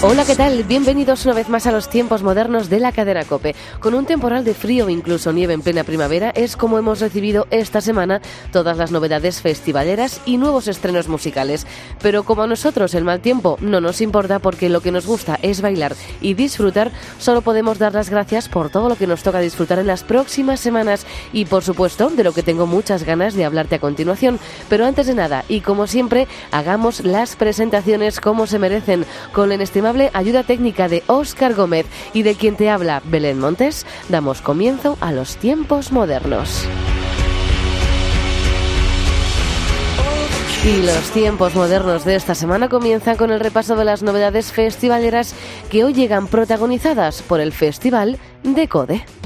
Hola, ¿qué tal? Bienvenidos una vez más a los tiempos modernos de la cadena Cope. Con un temporal de frío o incluso nieve en plena primavera es como hemos recibido esta semana todas las novedades festivaleras y nuevos estrenos musicales. Pero como a nosotros el mal tiempo no nos importa porque lo que nos gusta es bailar y disfrutar, solo podemos dar las gracias por todo lo que nos toca disfrutar en las próximas semanas y por supuesto de lo que tengo muchas ganas de hablarte a continuación. Pero antes de nada, y como siempre, hagamos las presentaciones como se merecen con la ayuda técnica de Óscar Gómez y de quien te habla Belén Montes, damos comienzo a los tiempos modernos. Y los tiempos modernos de esta semana comienzan con el repaso de las novedades festivaleras que hoy llegan protagonizadas por el Festival de Code.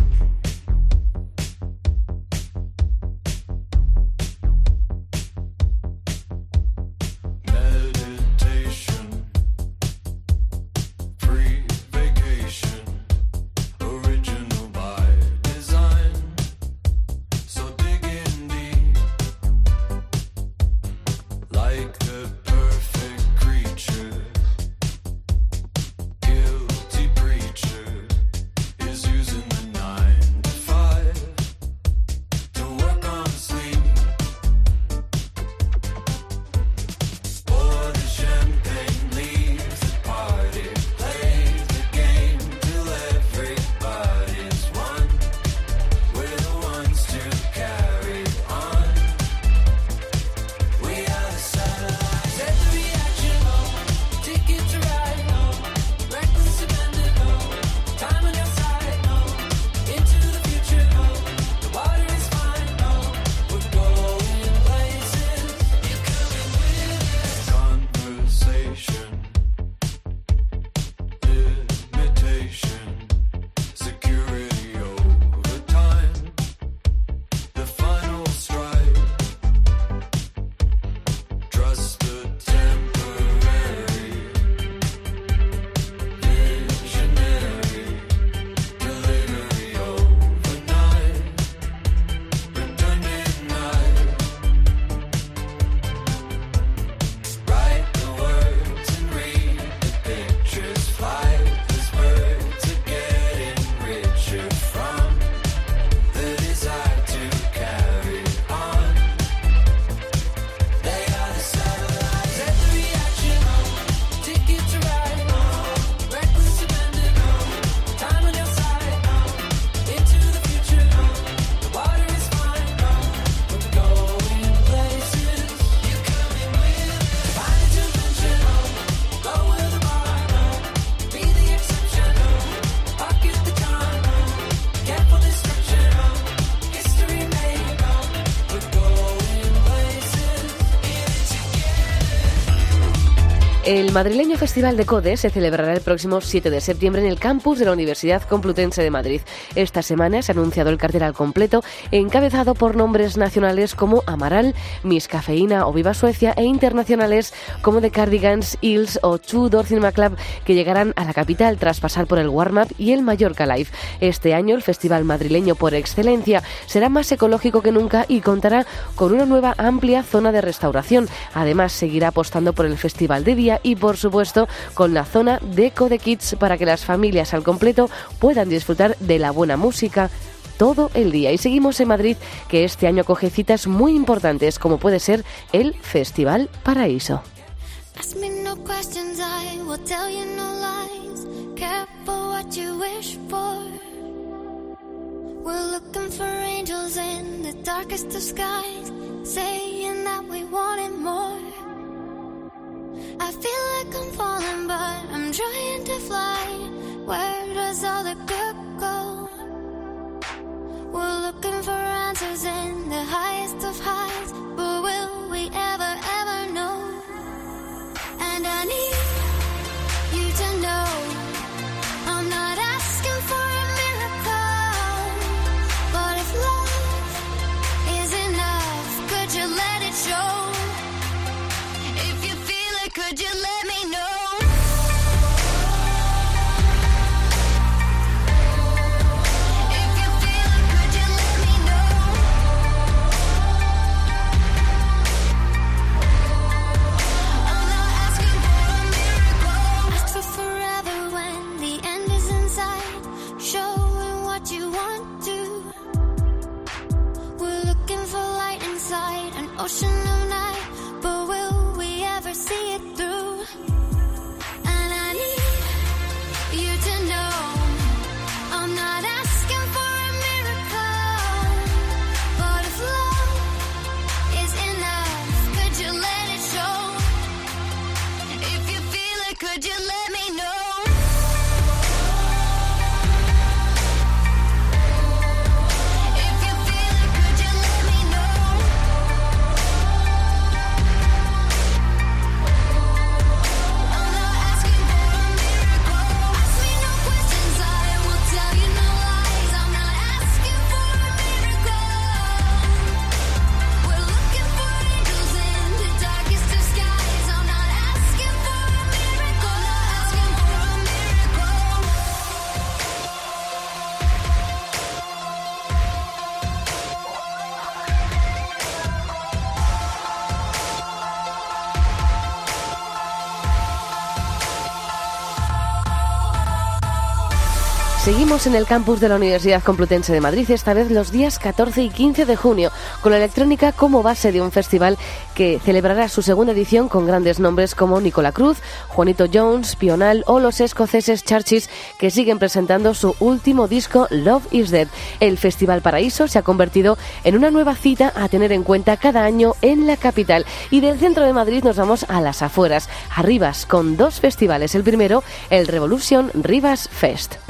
El madrileño Festival de Code se celebrará el próximo 7 de septiembre en el campus de la Universidad Complutense de Madrid. Esta semana se ha anunciado el cartel al completo, encabezado por nombres nacionales como Amaral, Miss Cafeína o Viva Suecia e internacionales como The Cardigans, Hills o Tudor Cinema Club, que llegarán a la capital tras pasar por el Warm-Up y el Mallorca Live. Este año el festival madrileño por excelencia será más ecológico que nunca y contará con una nueva amplia zona de restauración. Además, seguirá apostando por el festival de día y por supuesto con la zona de Kids para que las familias al completo puedan disfrutar de la buena música todo el día. Y seguimos en Madrid, que este año coge citas muy importantes, como puede ser el Festival Paraíso. I feel like I'm falling, but I'm trying to fly. Where does all the good go? We're looking for answers in the highest of highs, but will we ever, ever know? And I need. En el campus de la Universidad Complutense de Madrid, esta vez los días 14 y 15 de junio, con la electrónica como base de un festival que celebrará su segunda edición con grandes nombres como Nicola Cruz, Juanito Jones, Pional o los escoceses Churches, que siguen presentando su último disco Love is Dead. El Festival Paraíso se ha convertido en una nueva cita a tener en cuenta cada año en la capital. Y del centro de Madrid nos vamos a las afueras, a Rivas, con dos festivales. El primero, el Revolution Rivas Fest.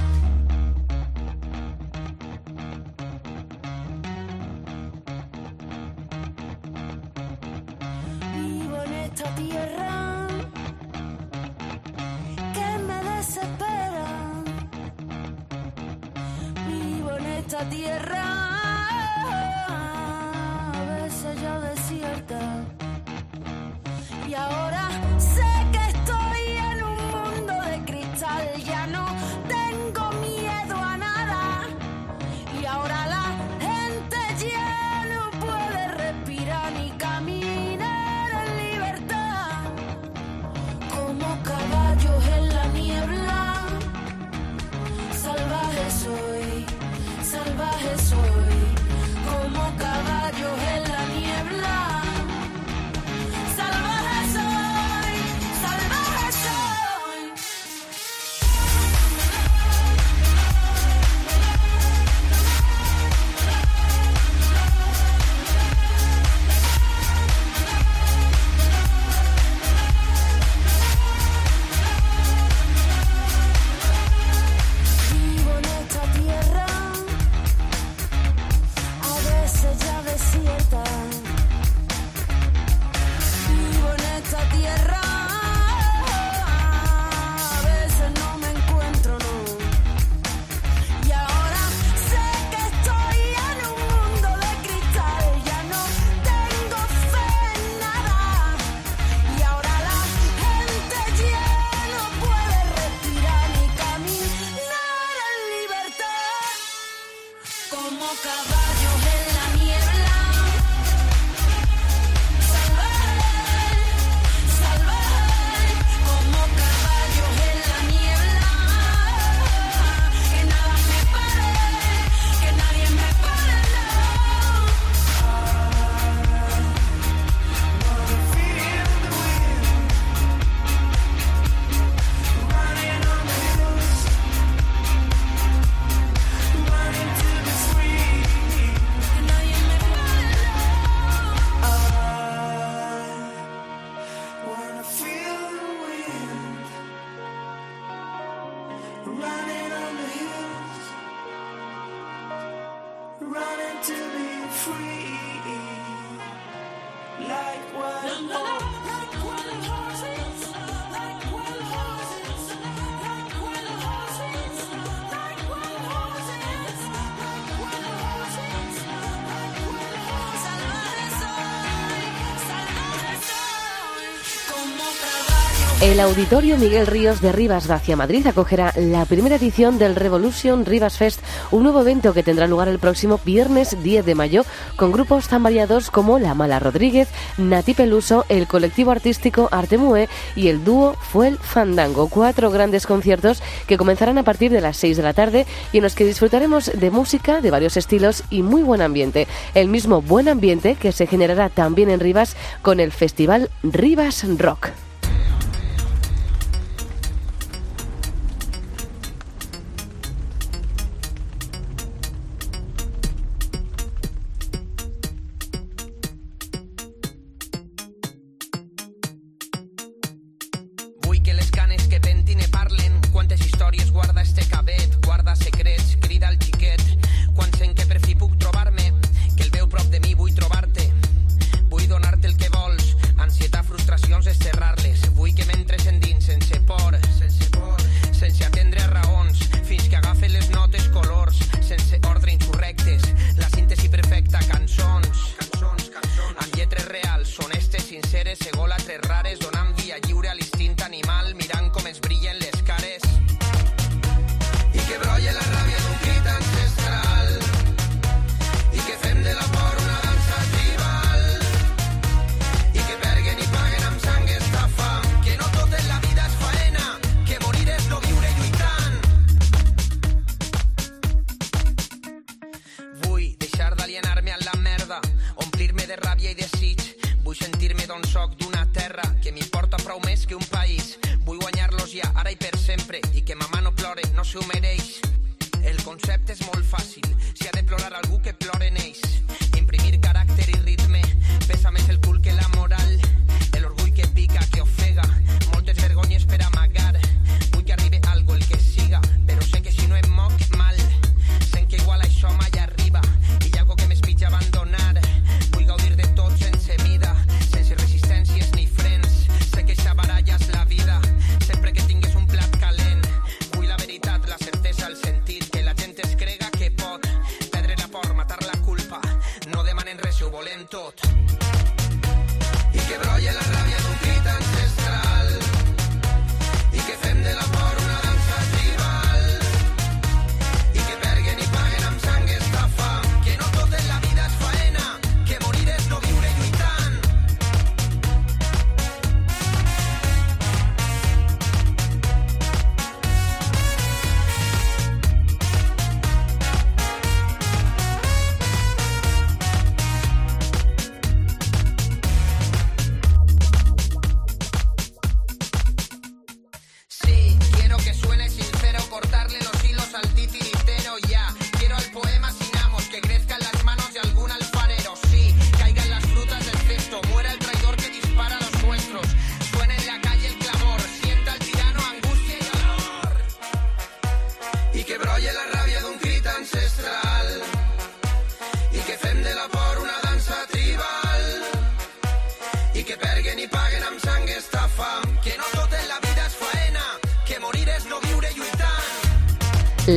El Auditorio Miguel Ríos de Rivas hacia Madrid acogerá la primera edición del Revolution Rivas Fest, un nuevo evento que tendrá lugar el próximo viernes 10 de mayo con grupos tan variados como La Mala Rodríguez, Nati Peluso, el colectivo artístico Artemue y el dúo Fuel Fandango. Cuatro grandes conciertos que comenzarán a partir de las 6 de la tarde y en los que disfrutaremos de música de varios estilos y muy buen ambiente. El mismo buen ambiente que se generará también en Rivas con el festival Rivas Rock.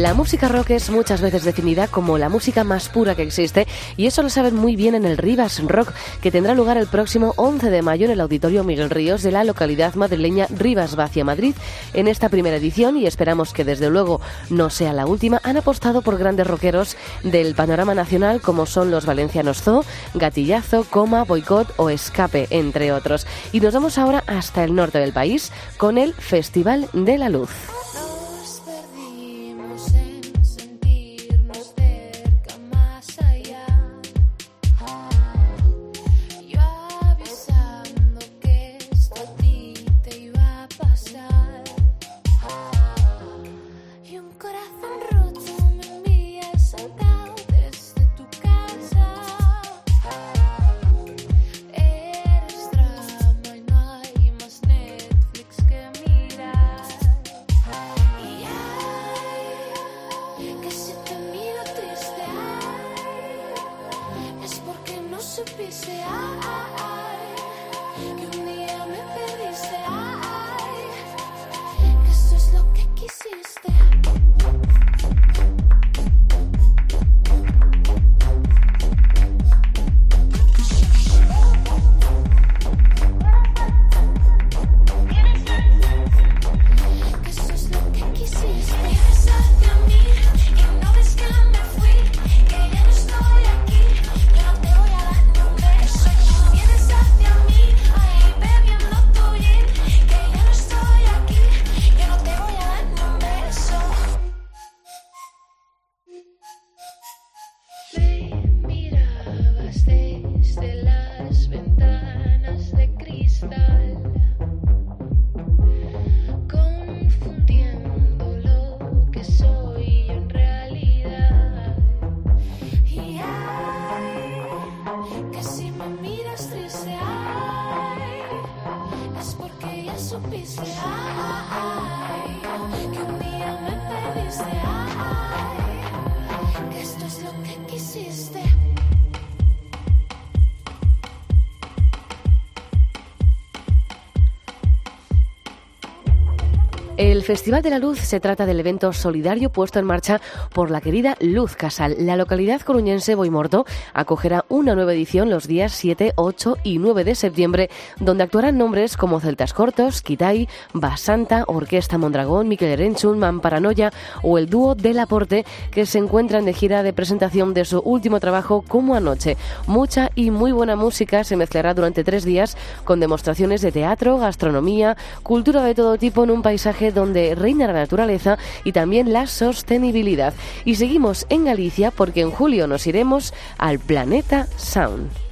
La música rock es muchas veces definida como la música más pura que existe y eso lo saben muy bien en el Rivas Rock, que tendrá lugar el próximo 11 de mayo en el Auditorio Miguel Ríos de la localidad madrileña Rivas Vacia Madrid. En esta primera edición, y esperamos que desde luego no sea la última, han apostado por grandes rockeros del panorama nacional como son los valencianos Zoo, Gatillazo, Coma, Boicot o Escape, entre otros. Y nos vamos ahora hasta el norte del país con el Festival de la Luz. El Festival de la Luz se trata del evento solidario puesto en marcha por la querida Luz Casal. La localidad coruñense Boimorto acogerá una nueva edición los días 7, 8 y 9 de septiembre, donde actuarán nombres como Celtas Cortos, Kitai, Basanta, Orquesta Mondragón, Miquel Erenchun, Mamparanoia o el dúo Del Aporte, que se encuentran de gira de presentación de su último trabajo como anoche. Mucha y muy buena música se mezclará durante tres días con demostraciones de teatro, gastronomía, cultura de todo tipo en un paisaje donde reina la naturaleza y también la sostenibilidad. Y seguimos en Galicia porque en julio nos iremos al planeta Sound.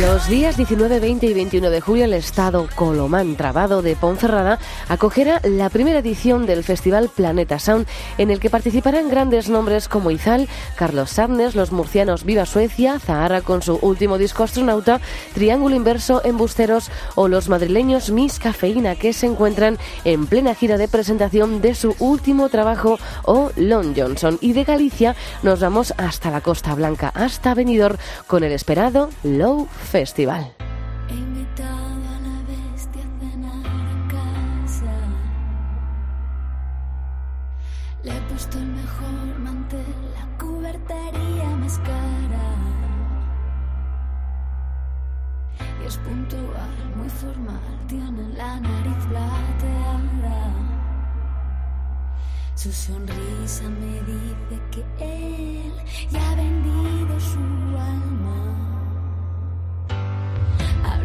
Los días 19, 20 y 21 de julio el estado Colomán Trabado de Ponferrada acogerá la primera edición del festival Planeta Sound en el que participarán grandes nombres como Izal, Carlos Sarnes, los murcianos Viva Suecia, Zahara con su último disco Astronauta, Triángulo Inverso, Embusteros o los madrileños Miss Cafeína que se encuentran en plena gira de presentación de su último trabajo o Lon Johnson. Y de Galicia nos vamos hasta la Costa Blanca, hasta Benidorm con el esperado Low Festival. Le he puesto el mejor mantel, la cubertería más cara. Y es puntual, muy formal, tiene la nariz plateada. Su sonrisa me dice que él ya ha vendido su alma.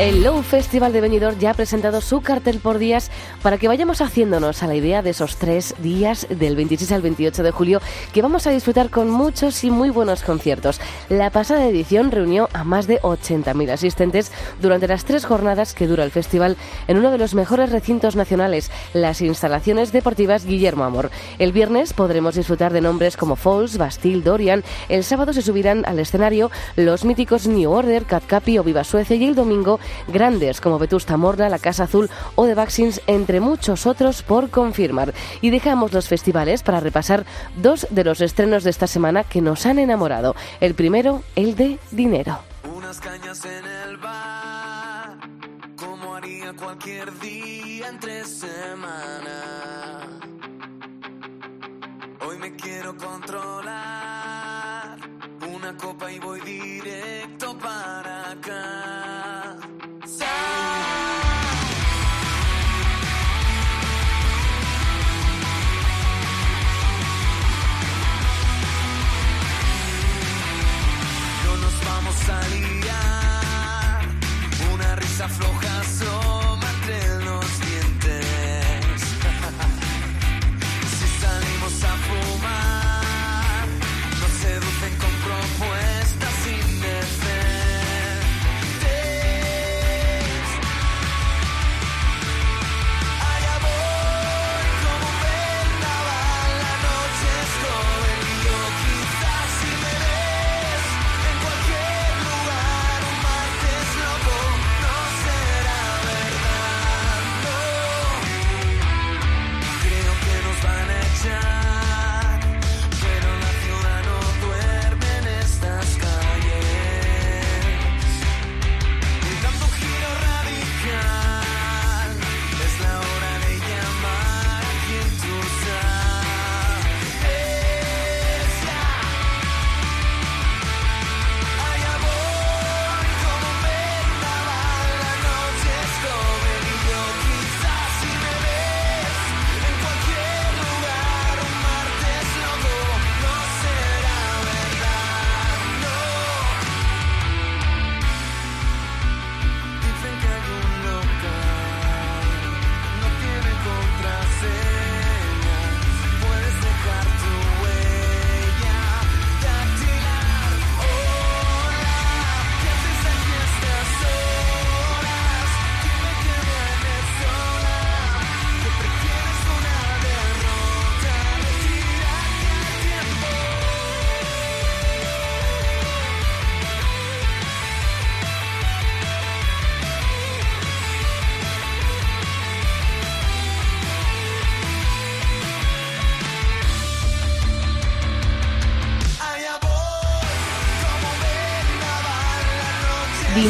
El Low Festival de Benidorm ya ha presentado su cartel por días para que vayamos haciéndonos a la idea de esos tres días del 26 al 28 de julio que vamos a disfrutar con muchos y muy buenos conciertos. La pasada edición reunió a más de 80.000 asistentes durante las tres jornadas que dura el festival en uno de los mejores recintos nacionales, las instalaciones deportivas Guillermo Amor. El viernes podremos disfrutar de nombres como Falls, Bastille, Dorian. El sábado se subirán al escenario los míticos New Order, Cat Capi o Viva Suecia y el domingo grandes como Vetusta Morla, La Casa Azul o The Vaccines, muchos otros por confirmar. Y dejamos los festivales para repasar dos de los estrenos de esta semana que nos han enamorado. El primero, el de Dinero. Unas cañas en el bar, como haría cualquier día entre semana. Hoy me quiero controlar, una copa y voy directo para acá. No Una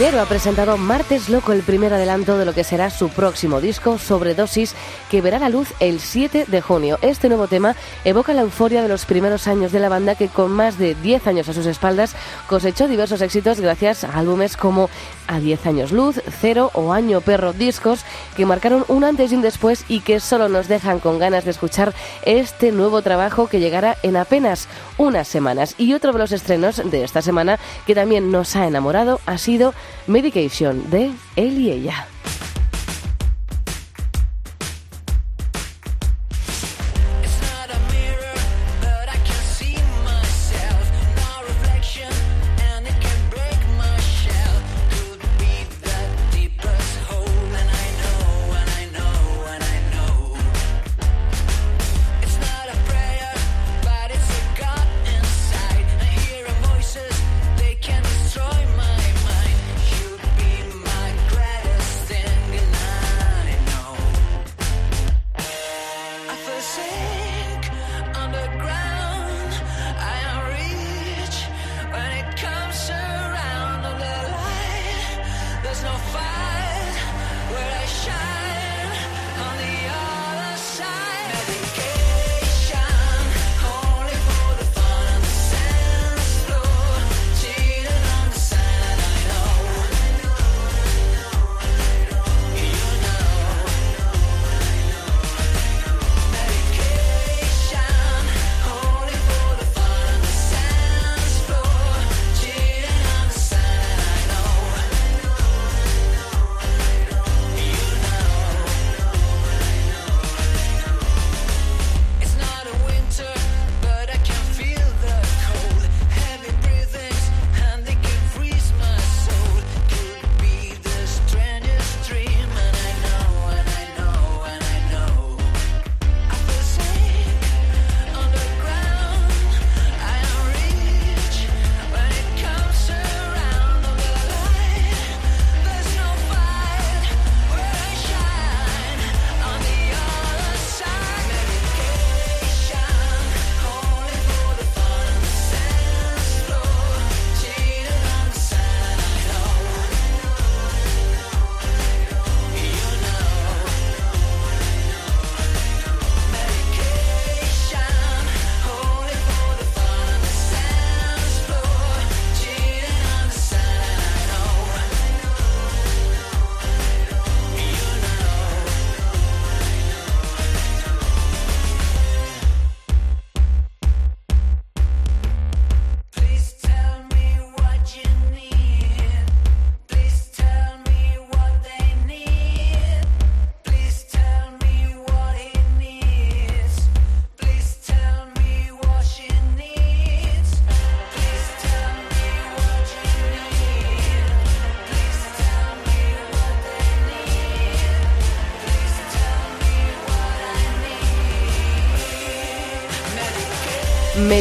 Dinero ha presentado Martes Loco, el primer adelanto de lo que será su próximo disco, Sobredosis, que verá la luz el 7 de junio. Este nuevo tema evoca la euforia de los primeros años de la banda que con más de 10 años a sus espaldas cosechó diversos éxitos gracias a álbumes como A 10 años luz, Cero o Año Perro discos que marcaron un antes y un después y que solo nos dejan con ganas de escuchar este nuevo trabajo que llegará en apenas unas semanas. Y otro de los estrenos de esta semana que también nos ha enamorado ha sido Medication de él y ella.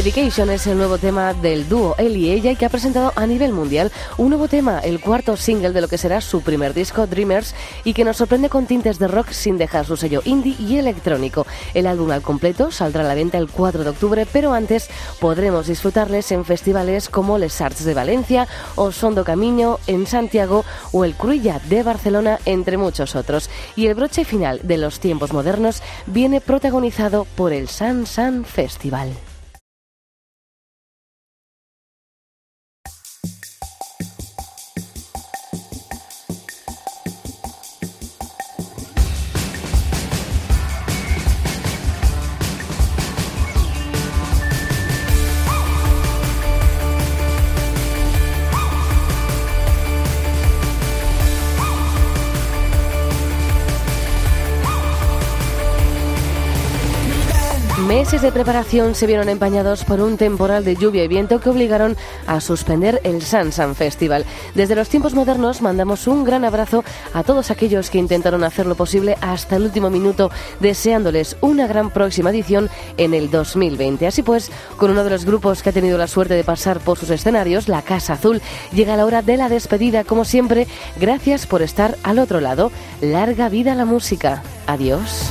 Medication es el nuevo tema del dúo él y ella y que ha presentado a nivel mundial un nuevo tema, el cuarto single de lo que será su primer disco, Dreamers, y que nos sorprende con tintes de rock sin dejar su sello indie y electrónico. El álbum al completo saldrá a la venta el 4 de octubre, pero antes podremos disfrutarles en festivales como Les Arts de Valencia o Sondo Camino en Santiago o el Cruilla de Barcelona, entre muchos otros. Y el broche final de los tiempos modernos viene protagonizado por el San San Festival. De preparación se vieron empañados por un temporal de lluvia y viento que obligaron a suspender el Sansan Festival. Desde los tiempos modernos mandamos un gran abrazo a todos aquellos que intentaron hacer lo posible hasta el último minuto, deseándoles una gran próxima edición en el 2020. Así pues, con uno de los grupos que ha tenido la suerte de pasar por sus escenarios, la Casa Azul, llega la hora de la despedida. Como siempre, gracias por estar al otro lado. Larga vida la música. Adiós.